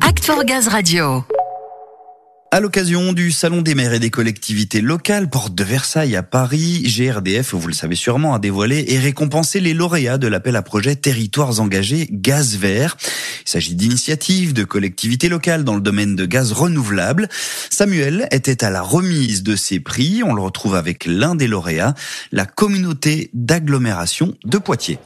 Act for Gaz Radio. À l'occasion du Salon des maires et des collectivités locales, porte de Versailles à Paris, GRDF, vous le savez sûrement, a dévoilé et récompensé les lauréats de l'appel à projet Territoires engagés Gaz Vert. Il s'agit d'initiatives de collectivités locales dans le domaine de gaz renouvelable. Samuel était à la remise de ces prix. On le retrouve avec l'un des lauréats, la communauté d'agglomération de Poitiers.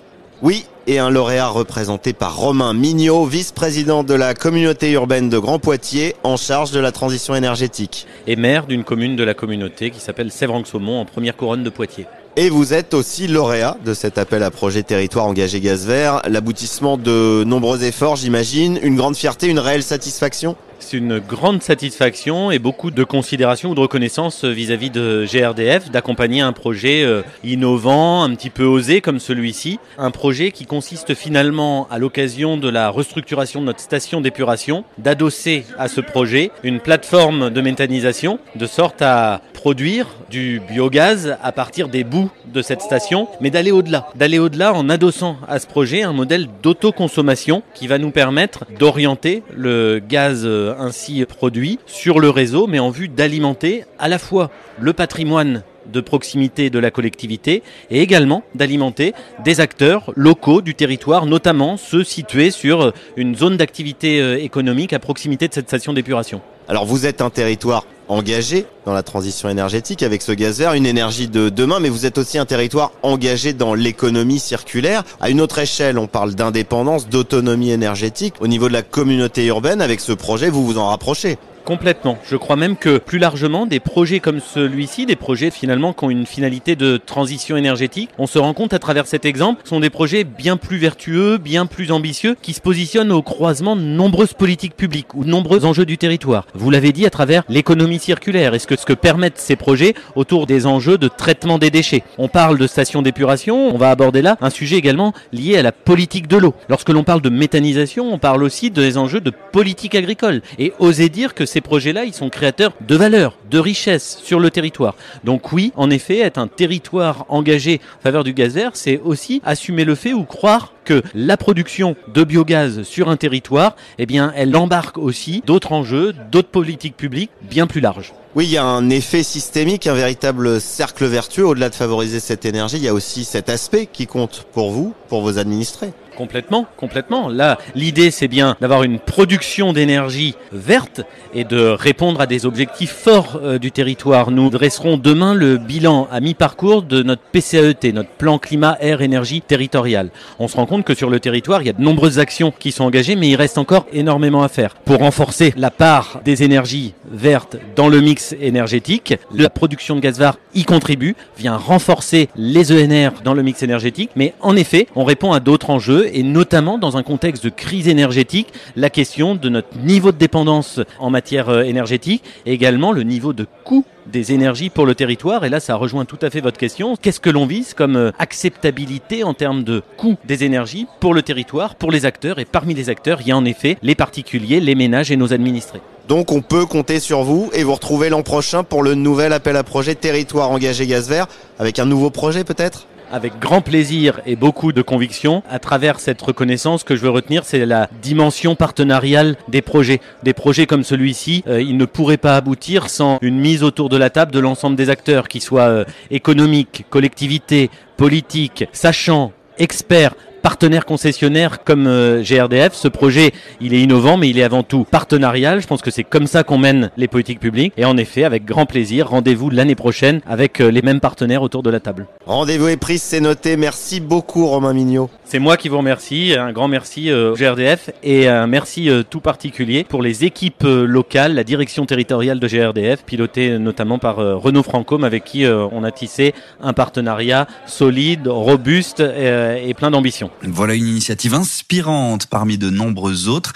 Oui, et un lauréat représenté par Romain Mignot, vice-président de la communauté urbaine de Grand Poitiers, en charge de la transition énergétique. Et maire d'une commune de la communauté qui s'appelle Sèvres-en-Saumon en première couronne de Poitiers. Et vous êtes aussi lauréat de cet appel à projet territoire engagé gaz vert, l'aboutissement de nombreux efforts, j'imagine, une grande fierté, une réelle satisfaction? C'est une grande satisfaction et beaucoup de considération ou de reconnaissance vis-à-vis de GRDF d'accompagner un projet euh, innovant, un petit peu osé comme celui-ci. Un projet qui consiste finalement, à l'occasion de la restructuration de notre station d'épuration, d'adosser à ce projet une plateforme de méthanisation de sorte à produire du biogaz à partir des bouts de cette station, mais d'aller au-delà. D'aller au-delà en adossant à ce projet un modèle d'autoconsommation qui va nous permettre d'orienter le gaz euh, ainsi produit sur le réseau, mais en vue d'alimenter à la fois le patrimoine de proximité de la collectivité et également d'alimenter des acteurs locaux du territoire, notamment ceux situés sur une zone d'activité euh, économique à proximité de cette station d'épuration. Alors vous êtes un territoire engagé dans la transition énergétique avec ce gaz vert, une énergie de demain, mais vous êtes aussi un territoire engagé dans l'économie circulaire. À une autre échelle, on parle d'indépendance, d'autonomie énergétique. Au niveau de la communauté urbaine, avec ce projet, vous vous en rapprochez. Complètement. Je crois même que plus largement, des projets comme celui-ci, des projets finalement qui ont une finalité de transition énergétique, on se rend compte à travers cet exemple, sont des projets bien plus vertueux, bien plus ambitieux, qui se positionnent au croisement de nombreuses politiques publiques ou de nombreux enjeux du territoire. Vous l'avez dit à travers l'économie circulaire et ce que, ce que permettent ces projets autour des enjeux de traitement des déchets? On parle de stations d'épuration, on va aborder là un sujet également lié à la politique de l'eau. Lorsque l'on parle de méthanisation, on parle aussi des enjeux de politique agricole. Et oser dire que c'est ces projets-là, ils sont créateurs de valeur, de richesse sur le territoire. Donc oui, en effet, être un territoire engagé en faveur du gaz vert, c'est aussi assumer le fait ou croire que la production de biogaz sur un territoire, eh elle embarque aussi d'autres enjeux, d'autres politiques publiques bien plus larges. Oui, il y a un effet systémique, un véritable cercle vertueux. Au-delà de favoriser cette énergie, il y a aussi cet aspect qui compte pour vous, pour vos administrés. Complètement, complètement. Là, l'idée, c'est bien d'avoir une production d'énergie verte et de répondre à des objectifs forts euh, du territoire. Nous dresserons demain le bilan à mi-parcours de notre PCAET, notre plan climat, air, énergie territorial. On se rend compte que sur le territoire, il y a de nombreuses actions qui sont engagées, mais il reste encore énormément à faire. Pour renforcer la part des énergies vertes dans le mix énergétique, la production de gaz vert y contribue, vient renforcer les ENR dans le mix énergétique, mais en effet, on répond à d'autres enjeux et notamment dans un contexte de crise énergétique, la question de notre niveau de dépendance en matière euh, énergétique également le niveau de coût des énergies pour le territoire. Et là, ça rejoint tout à fait votre question. Qu'est-ce que l'on vise comme euh, acceptabilité en termes de coût des énergies pour le territoire, pour les acteurs? Et parmi les acteurs, il y a en effet les particuliers, les ménages et nos administrés. Donc on peut compter sur vous et vous retrouver l'an prochain pour le nouvel appel à projet Territoire engagé gaz vert avec un nouveau projet peut-être? Avec grand plaisir et beaucoup de conviction. À travers cette reconnaissance, que je veux retenir, c'est la dimension partenariale des projets. Des projets comme celui-ci, euh, ils ne pourraient pas aboutir sans une mise autour de la table de l'ensemble des acteurs, qui soient euh, économiques, collectivités, politiques, sachants, experts, partenaire concessionnaire comme euh, GRDF. Ce projet, il est innovant, mais il est avant tout partenarial. Je pense que c'est comme ça qu'on mène les politiques publiques. Et en effet, avec grand plaisir, rendez-vous l'année prochaine avec euh, les mêmes partenaires autour de la table. Rendez-vous est pris, c'est noté. Merci beaucoup, Romain Mignot. C'est moi qui vous remercie. Un grand merci euh, au GRDF et un merci tout particulier pour les équipes locales, la direction territoriale de GRDF, pilotée notamment par Renaud Francôme, avec qui on a tissé un partenariat solide, robuste et plein d'ambition. Voilà une initiative inspirante parmi de nombreuses autres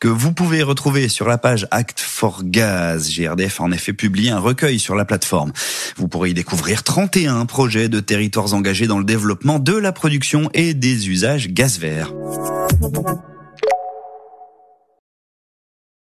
que vous pouvez retrouver sur la page Act for Gaz. GRDF a en effet publié un recueil sur la plateforme. Vous pourrez y découvrir 31 projets de territoires engagés dans le développement de la production et des usages gaz verts.